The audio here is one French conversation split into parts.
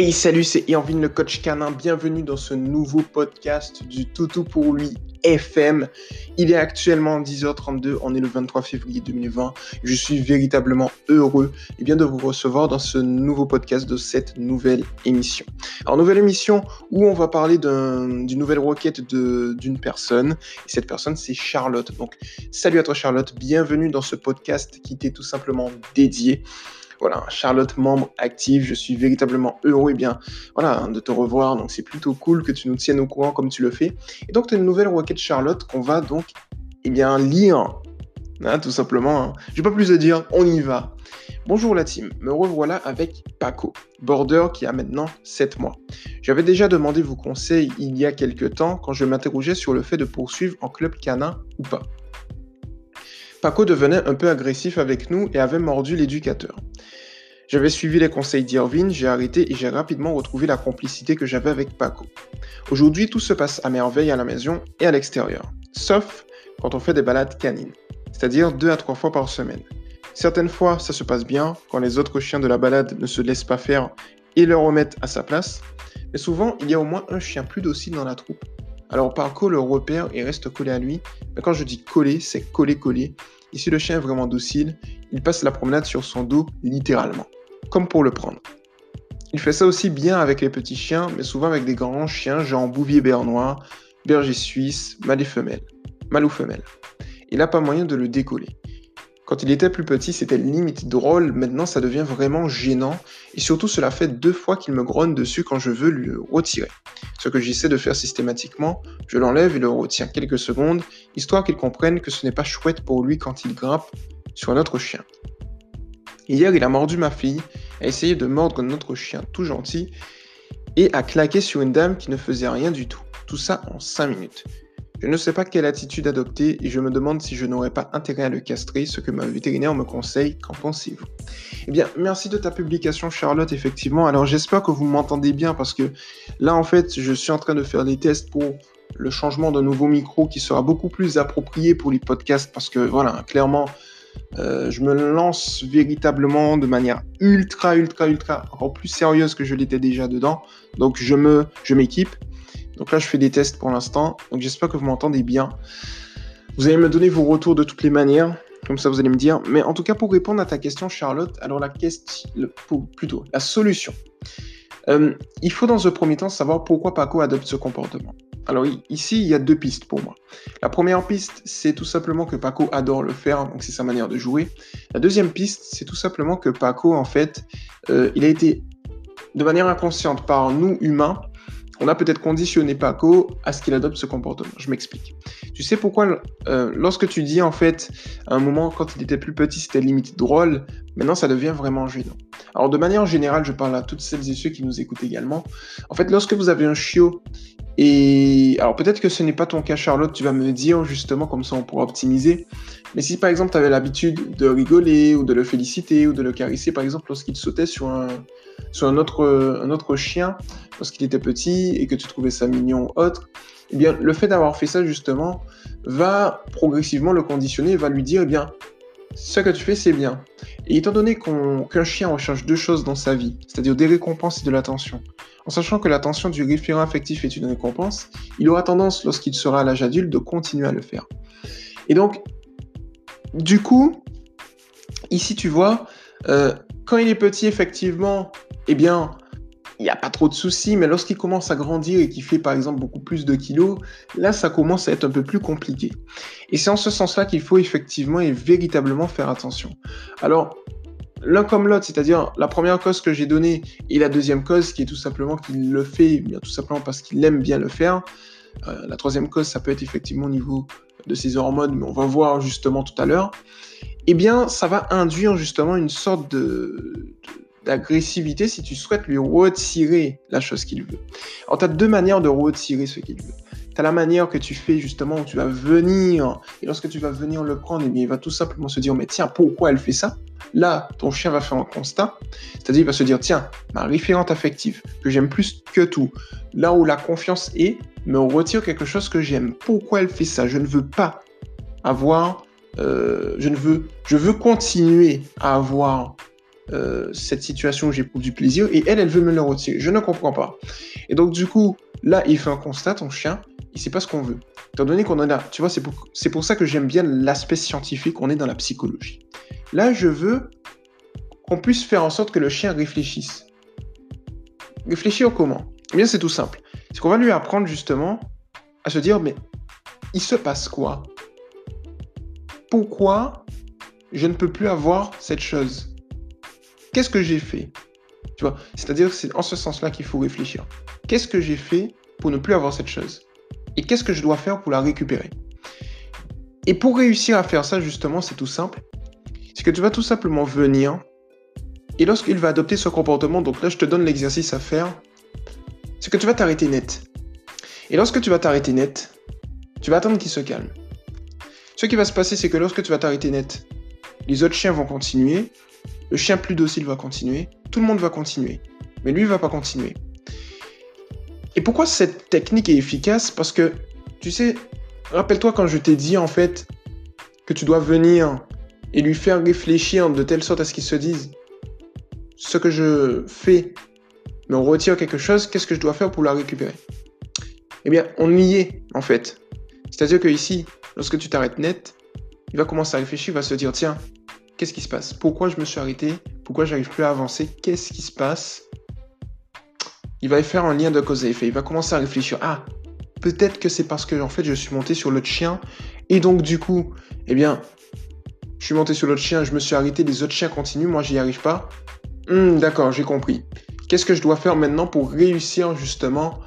Hey salut, c'est Irvine le coach canin. Bienvenue dans ce nouveau podcast du Toutou pour lui FM. Il est actuellement 10h32, on est le 23 février 2020. Je suis véritablement heureux et bien de vous recevoir dans ce nouveau podcast de cette nouvelle émission. Alors nouvelle émission où on va parler d'une nouvelle requête d'une personne. Et cette personne c'est Charlotte. Donc salut à toi Charlotte, bienvenue dans ce podcast qui t'est tout simplement dédié. Voilà, Charlotte, membre active, je suis véritablement heureux et bien voilà, de te revoir. Donc c'est plutôt cool que tu nous tiennes au courant comme tu le fais. Et donc tu as une nouvelle requête Charlotte qu'on va donc eh bien, lire. Hein, tout simplement. Hein. J'ai pas plus à dire, on y va. Bonjour la team, me revoilà avec Paco, border qui a maintenant 7 mois. J'avais déjà demandé vos conseils il y a quelques temps quand je m'interrogeais sur le fait de poursuivre en club canin ou pas. Paco devenait un peu agressif avec nous et avait mordu l'éducateur. J'avais suivi les conseils d'Irvine, j'ai arrêté et j'ai rapidement retrouvé la complicité que j'avais avec Paco. Aujourd'hui, tout se passe à merveille à la maison et à l'extérieur, sauf quand on fait des balades canines, c'est-à-dire deux à trois fois par semaine. Certaines fois, ça se passe bien quand les autres chiens de la balade ne se laissent pas faire et le remettent à sa place, mais souvent, il y a au moins un chien plus docile dans la troupe. Alors Paco le repère et reste collé à lui, mais quand je dis collé, c'est collé-collé. Ici, le chien est vraiment docile, il passe la promenade sur son dos littéralement comme pour le prendre. Il fait ça aussi bien avec les petits chiens, mais souvent avec des grands chiens genre bouvier bernois, berger suisse, mâle et femelle, mâle ou femelle. Il n'a pas moyen de le décoller. Quand il était plus petit, c'était limite drôle, maintenant ça devient vraiment gênant, et surtout cela fait deux fois qu'il me grogne dessus quand je veux lui retirer. Ce que j'essaie de faire systématiquement, je l'enlève et le retiens quelques secondes, histoire qu'il comprenne que ce n'est pas chouette pour lui quand il grimpe sur un autre chien. Hier, il a mordu ma fille, a essayé de mordre notre chien tout gentil et a claqué sur une dame qui ne faisait rien du tout. Tout ça en 5 minutes. Je ne sais pas quelle attitude adopter et je me demande si je n'aurais pas intérêt à le castrer, ce que ma vétérinaire me conseille. Qu'en pensez-vous? Eh bien, merci de ta publication, Charlotte, effectivement. Alors, j'espère que vous m'entendez bien parce que là, en fait, je suis en train de faire des tests pour le changement d'un nouveau micro qui sera beaucoup plus approprié pour les podcasts parce que, voilà, clairement, euh, je me lance véritablement de manière ultra, ultra, ultra, encore plus sérieuse que je l'étais déjà dedans. Donc je me, je m'équipe. Donc là, je fais des tests pour l'instant. Donc j'espère que vous m'entendez bien. Vous allez me donner vos retours de toutes les manières. Comme ça, vous allez me dire. Mais en tout cas, pour répondre à ta question, Charlotte, alors la question, plutôt la solution. Euh, il faut dans un premier temps savoir pourquoi Paco adopte ce comportement. Alors ici, il y a deux pistes pour moi. La première piste, c'est tout simplement que Paco adore le faire, donc c'est sa manière de jouer. La deuxième piste, c'est tout simplement que Paco, en fait, euh, il a été de manière inconsciente par nous humains, on a peut-être conditionné Paco à ce qu'il adopte ce comportement. Je m'explique. Tu sais pourquoi, euh, lorsque tu dis en fait, à un moment, quand il était plus petit, c'était limite drôle, maintenant ça devient vraiment gênant. Alors de manière générale, je parle à toutes celles et ceux qui nous écoutent également. En fait, lorsque vous avez un chiot et alors peut-être que ce n'est pas ton cas Charlotte, tu vas me dire justement comme ça on pourra optimiser. Mais si par exemple tu avais l'habitude de rigoler ou de le féliciter ou de le caresser par exemple lorsqu'il sautait sur un, sur un, autre, un autre chien lorsqu'il était petit et que tu trouvais ça mignon ou autre, eh bien le fait d'avoir fait ça justement va progressivement le conditionner va lui dire eh bien ce que tu fais c'est bien. Et étant donné qu'un chien recherche deux choses dans sa vie, c'est-à-dire des récompenses et de l'attention, en sachant que l'attention du référent affectif est une récompense, il aura tendance, lorsqu'il sera à l'âge adulte, de continuer à le faire. Et donc, du coup, ici, tu vois, euh, quand il est petit, effectivement, eh bien, il n'y a pas trop de soucis, mais lorsqu'il commence à grandir et qu'il fait par exemple beaucoup plus de kilos, là ça commence à être un peu plus compliqué. Et c'est en ce sens-là qu'il faut effectivement et véritablement faire attention. Alors, l'un comme l'autre, c'est-à-dire la première cause que j'ai donnée et la deuxième cause qui est tout simplement qu'il le fait, bien tout simplement parce qu'il aime bien le faire. Euh, la troisième cause, ça peut être effectivement au niveau de ses hormones, mais on va voir justement tout à l'heure. Eh bien, ça va induire justement une sorte de, d'agressivité si tu souhaites lui retirer la chose qu'il veut. Alors, tu as deux manières de retirer ce qu'il veut. Tu as la manière que tu fais justement où tu vas venir, et lorsque tu vas venir le prendre, eh bien, il va tout simplement se dire, mais tiens, pourquoi elle fait ça? Là, ton chien va faire un constat, c'est-à-dire il va se dire, tiens, ma référente affective, que j'aime plus que tout, là où la confiance est, me retire quelque chose que j'aime. Pourquoi elle fait ça? Je ne veux pas avoir, euh, je ne veux, je veux continuer à avoir euh, cette situation où j'éprouve du plaisir et elle, elle veut me le retirer. Je ne comprends pas. Et donc, du coup, là, il fait un constat, ton chien, il sait pas ce qu'on veut. Étant donné qu'on en a, tu vois, c'est pour, c'est pour ça que j'aime bien l'aspect scientifique, on est dans la psychologie. Là, je veux qu'on puisse faire en sorte que le chien réfléchisse. Réfléchir comment Eh bien, c'est tout simple. C'est qu'on va lui apprendre justement à se dire, mais il se passe quoi? Pourquoi je ne peux plus avoir cette chose? Qu'est-ce que j'ai fait? Tu vois, c'est-à-dire c'est en ce sens-là qu'il faut réfléchir. Qu'est-ce que j'ai fait pour ne plus avoir cette chose? Et qu'est-ce que je dois faire pour la récupérer? Et pour réussir à faire ça, justement, c'est tout simple. C'est que tu vas tout simplement venir et lorsqu'il va adopter ce comportement, donc là je te donne l'exercice à faire, c'est que tu vas t'arrêter net. Et lorsque tu vas t'arrêter net, tu vas attendre qu'il se calme. Ce qui va se passer, c'est que lorsque tu vas t'arrêter net, les autres chiens vont continuer, le chien plus docile va continuer, tout le monde va continuer, mais lui va pas continuer. Et pourquoi cette technique est efficace? Parce que, tu sais, rappelle-toi quand je t'ai dit en fait que tu dois venir et lui faire réfléchir de telle sorte à ce qu'il se dise. Ce que je fais me retire quelque chose, qu'est-ce que je dois faire pour la récupérer? Eh bien, on y est, en fait. C'est-à-dire que ici, lorsque tu t'arrêtes net, il va commencer à réfléchir, il va se dire, tiens, qu'est-ce qui se passe? Pourquoi je me suis arrêté? Pourquoi j'arrive plus à avancer? Qu'est-ce qui se passe? Il va faire un lien de cause et effet. Il va commencer à réfléchir, ah, peut-être que c'est parce que, en fait, je suis monté sur l'autre chien, et donc, du coup, eh bien, je suis monté sur l'autre chien, je me suis arrêté, les autres chiens continuent, moi, j'y arrive pas. Hmm, d'accord, j'ai compris. Qu'est-ce que je dois faire maintenant pour réussir justement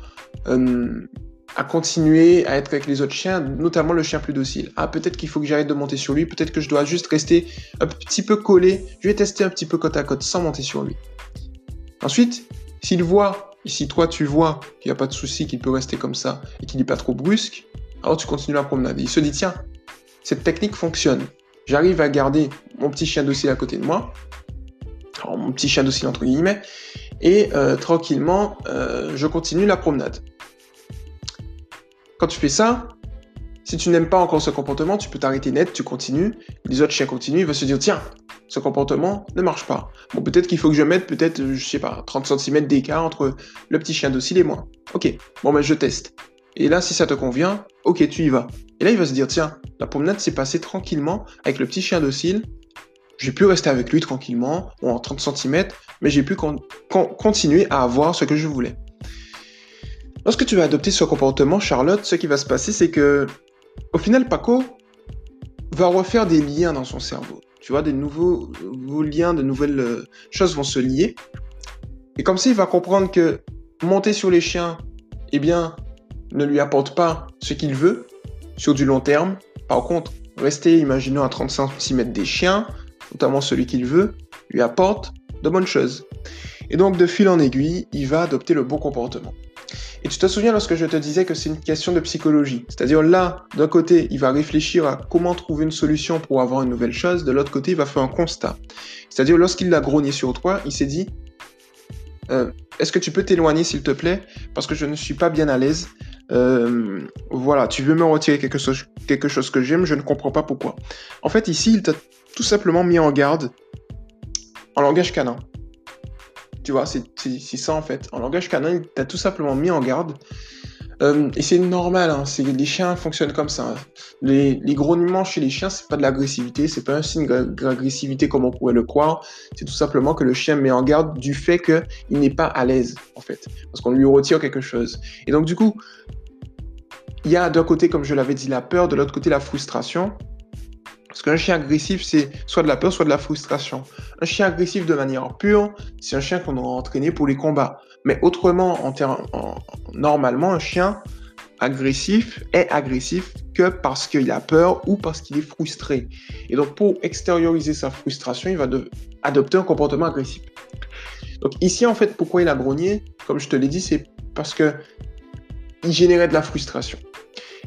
euh, à continuer à être avec les autres chiens, notamment le chien plus docile Ah, peut-être qu'il faut que j'arrête de monter sur lui, peut-être que je dois juste rester un petit peu collé. Je vais tester un petit peu côte à côte sans monter sur lui. Ensuite, s'il voit, si toi tu vois qu'il n'y a pas de souci, qu'il peut rester comme ça et qu'il n'est pas trop brusque, alors tu continues la promenade. il se dit tiens, cette technique fonctionne. J'arrive à garder mon petit chien docile à côté de moi, mon petit chien docile entre guillemets, et euh, tranquillement, euh, je continue la promenade. Quand tu fais ça, si tu n'aimes pas encore ce comportement, tu peux t'arrêter net, tu continues, les autres chiens continuent, ils vont se dire, tiens, ce comportement ne marche pas. Bon, peut-être qu'il faut que je mette peut-être, je sais pas, 30 cm d'écart entre le petit chien docile et moi. Ok, bon ben je teste. Et là, si ça te convient, ok, tu y vas. Et là, il va se dire, tiens, la promenade s'est passée tranquillement avec le petit chien docile, j'ai pu rester avec lui tranquillement, en 30 cm, mais j'ai pu continuer à avoir ce que je voulais. Lorsque tu vas adopter ce comportement, Charlotte, ce qui va se passer, c'est que, au final, Paco va refaire des liens dans son cerveau. Tu vois, des nouveaux, liens, de nouvelles euh, choses vont se lier. Et comme ça, il va comprendre que monter sur les chiens, eh bien, ne lui apporte pas ce qu'il veut sur du long terme. Par contre, rester, imaginons, à 30 cm des chiens, notamment celui qu'il veut, lui apporte de bonnes choses. Et donc, de fil en aiguille, il va adopter le bon comportement. Et tu te souviens lorsque je te disais que c'est une question de psychologie. C'est-à-dire là, d'un côté, il va réfléchir à comment trouver une solution pour avoir une nouvelle chose, de l'autre côté, il va faire un constat. C'est-à-dire lorsqu'il l'a grogné sur toi, il s'est dit, euh, est-ce que tu peux t'éloigner s'il te plaît? Parce que je ne suis pas bien à l'aise. Euh, voilà, tu veux me retirer quelque chose, quelque chose que j'aime, je ne comprends pas pourquoi. En fait, ici, il t'a tout simplement mis en garde en langage canin. Tu vois, c'est ça en fait. En langage canin, il t'a tout simplement mis en garde. Euh, et c'est normal, hein, les chiens fonctionnent comme ça. Les, les grognements chez les chiens, c'est pas de l'agressivité, c'est pas un signe d'agressivité comme on pourrait le croire. C'est tout simplement que le chien met en garde du fait qu'il n'est pas à l'aise, en fait, parce qu'on lui retire quelque chose. Et donc, du coup, il y a d'un côté, comme je l'avais dit, la peur, de l'autre côté, la frustration. Parce qu'un chien agressif, c'est soit de la peur, soit de la frustration. Un chien agressif de manière pure, c'est un chien qu'on aura entraîné pour les combats. Mais autrement, en, normalement, un chien agressif est agressif que parce qu'il a peur ou parce qu'il est frustré. Et donc, pour extérioriser sa frustration, il va adopter un comportement agressif. Donc ici, en fait, pourquoi il a grogné? Comme je te l'ai dit, c'est parce que il générait de la frustration.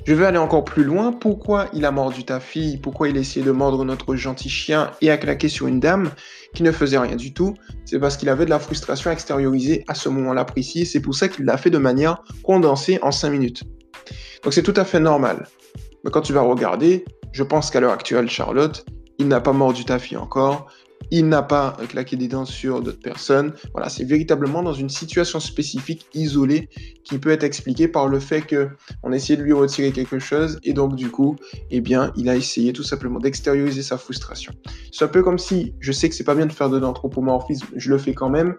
Je vais aller encore plus loin. Pourquoi il a mordu ta fille? Pourquoi il a essayé de mordre notre gentil chien et a claqué sur une dame qui ne faisait rien du tout? C'est parce qu'il avait de la frustration extériorisée à ce moment-là précis. C'est pour ça qu'il l'a fait de manière condensée en 5 minutes. Donc c'est tout à fait normal. Mais quand tu vas regarder, je pense qu'à l'heure actuelle, Charlotte, il n'a pas mordu ta fille encore. Il n'a pas claqué des dents sur d'autres personnes. Voilà, c'est véritablement dans une situation spécifique, isolée, qui peut être expliquée par le fait que on a essayé de lui retirer quelque chose et donc du coup, eh bien, il a essayé tout simplement d'extérioriser sa frustration. C'est un peu comme si, je sais que c'est pas bien de faire de l'anthropomorphisme, je le fais quand même.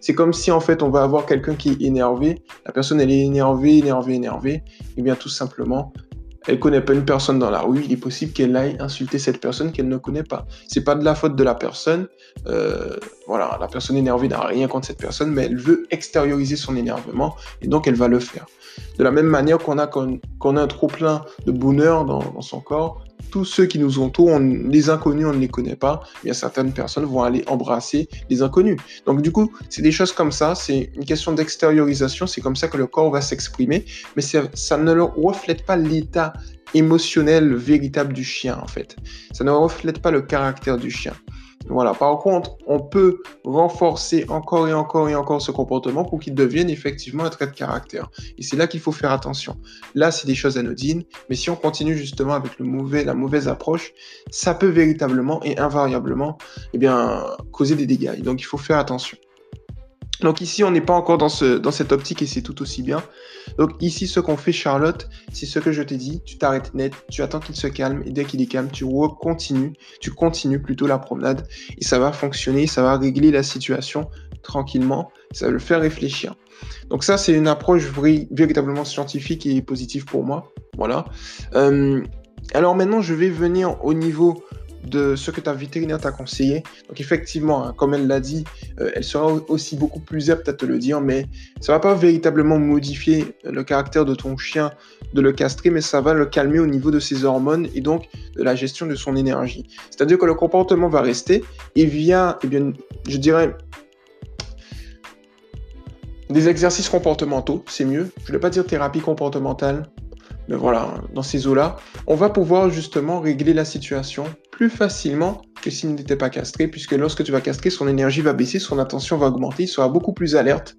C'est comme si en fait on va avoir quelqu'un qui est énervé, la personne elle est énervée, énervée, énervée, et eh bien tout simplement elle connaît pas une personne dans la rue, il est possible qu'elle aille insulter cette personne qu'elle ne connaît pas. C'est pas de la faute de la personne. Euh, voilà, la personne énervée n'a rien contre cette personne, mais elle veut extérioriser son énervement et donc elle va le faire. De la même manière qu'on a, qu'on a un trop plein de bonheur dans, son corps, tous ceux qui nous entourent, les inconnus, on ne les connaît pas, bien certaines personnes vont aller embrasser les inconnus. Donc du coup, c'est des choses comme ça, c'est une question d'extériorisation, c'est comme ça que le corps va s'exprimer, mais ça ne reflète pas l'état émotionnel véritable du chien en fait. Ça ne reflète pas le caractère du chien. Voilà. Par contre, on peut renforcer encore et encore et encore ce comportement pour qu'il devienne effectivement un trait de caractère. Et c'est là qu'il faut faire attention. Là, c'est des choses anodines, mais si on continue justement avec le mauvais, la mauvaise approche, ça peut véritablement et invariablement, eh bien, causer des dégâts. Et donc, il faut faire attention. Donc ici, on n'est pas encore dans, ce, dans cette optique et c'est tout aussi bien. Donc ici, ce qu'on fait, Charlotte, c'est ce que je t'ai dit. Tu t'arrêtes net, tu attends qu'il se calme et dès qu'il est calme, tu continues, tu continues plutôt la promenade et ça va fonctionner, ça va régler la situation tranquillement, ça va le faire réfléchir. Donc ça, c'est une approche véritablement scientifique et positive pour moi. Voilà. Euh, alors maintenant, je vais venir au niveau de ce que ta vétérinaire t'a conseillé. Donc effectivement, hein, comme elle l'a dit, euh, elle sera aussi beaucoup plus apte à te le dire, mais ça va pas véritablement modifier le caractère de ton chien de le castrer, mais ça va le calmer au niveau de ses hormones et donc de la gestion de son énergie. C'est-à-dire que le comportement va rester et via, eh bien, je dirais, des exercices comportementaux, c'est mieux. Je ne vais pas dire thérapie comportementale, voilà, dans ces eaux-là, on va pouvoir justement régler la situation plus facilement que s'il n'était pas castré, puisque lorsque tu vas castrer, son énergie va baisser, son attention va augmenter, il sera beaucoup plus alerte,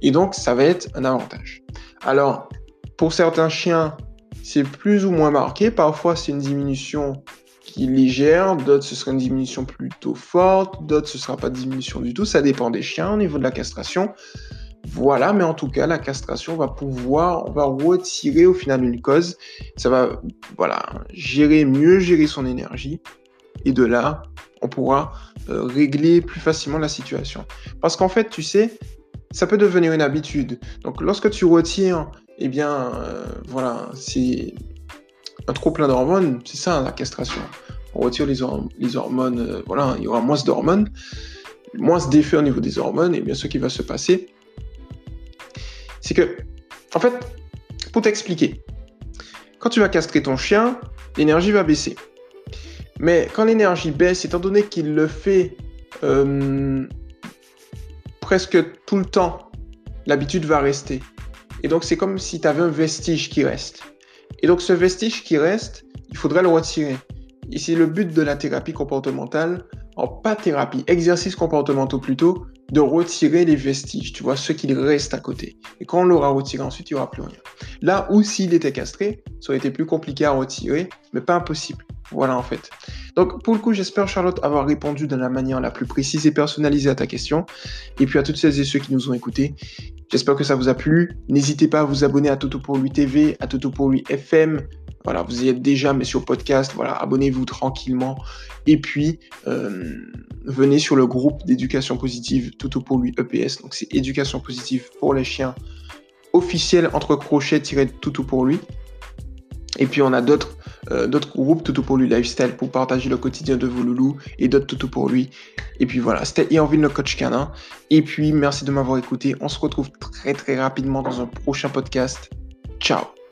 et donc ça va être un avantage. Alors, pour certains chiens, c'est plus ou moins marqué, parfois c'est une diminution qui est légère, d'autres ce sera une diminution plutôt forte, d'autres ce sera pas de diminution du tout, ça dépend des chiens au niveau de la castration. Voilà, mais en tout cas, la castration va pouvoir, on va retirer au final une cause. Ça va, voilà, gérer, mieux gérer son énergie. Et de là, on pourra euh, régler plus facilement la situation. Parce qu'en fait, tu sais, ça peut devenir une habitude. Donc, lorsque tu retires, eh bien, euh, voilà, c'est un trop plein d'hormones. C'est ça, la castration. On retire les, hormones, euh, voilà, il y aura moins d'hormones, moins d'effets au niveau des hormones. Et bien, ce qui va se passer, c'est que, en fait, pour t'expliquer, quand tu vas castrer ton chien, l'énergie va baisser. Mais quand l'énergie baisse, étant donné qu'il le fait euh, presque tout le temps, l'habitude va rester. Et donc c'est comme si tu avais un vestige qui reste. Et donc ce vestige qui reste, il faudrait le retirer. Et c'est le but de la thérapie comportementale, en pas thérapie, exercice comportementaux plutôt, de retirer les vestiges, tu vois, ce qu'il reste à côté. Et quand on l'aura retiré ensuite, il n'y aura plus rien. Là où s'il était castré, ça aurait été plus compliqué à retirer, mais pas impossible. Voilà en fait. Donc pour le coup, j'espère Charlotte avoir répondu de la manière la plus précise et personnalisée à ta question. Et puis à toutes celles et ceux qui nous ont écoutés, j'espère que ça vous a plu. N'hésitez pas à vous abonner à Toto pour lui TV, à Toto pour lui FM, voilà, vous y êtes déjà, mais sur podcast, voilà, abonnez-vous tranquillement. Et puis, euh, venez sur le groupe d'éducation positive Toto pour lui EPS. Donc, c'est éducation positive pour les chiens officiel entre crochets tiré Toto pour lui. Et puis, on a d'autres euh, d'autres groupes Toto pour lui lifestyle pour partager le quotidien de vos loulous et d'autres Toto pour lui. Et puis voilà, c'était Ianville, le coach canin. Et puis, merci de m'avoir écouté. On se retrouve très très rapidement dans un prochain podcast. Ciao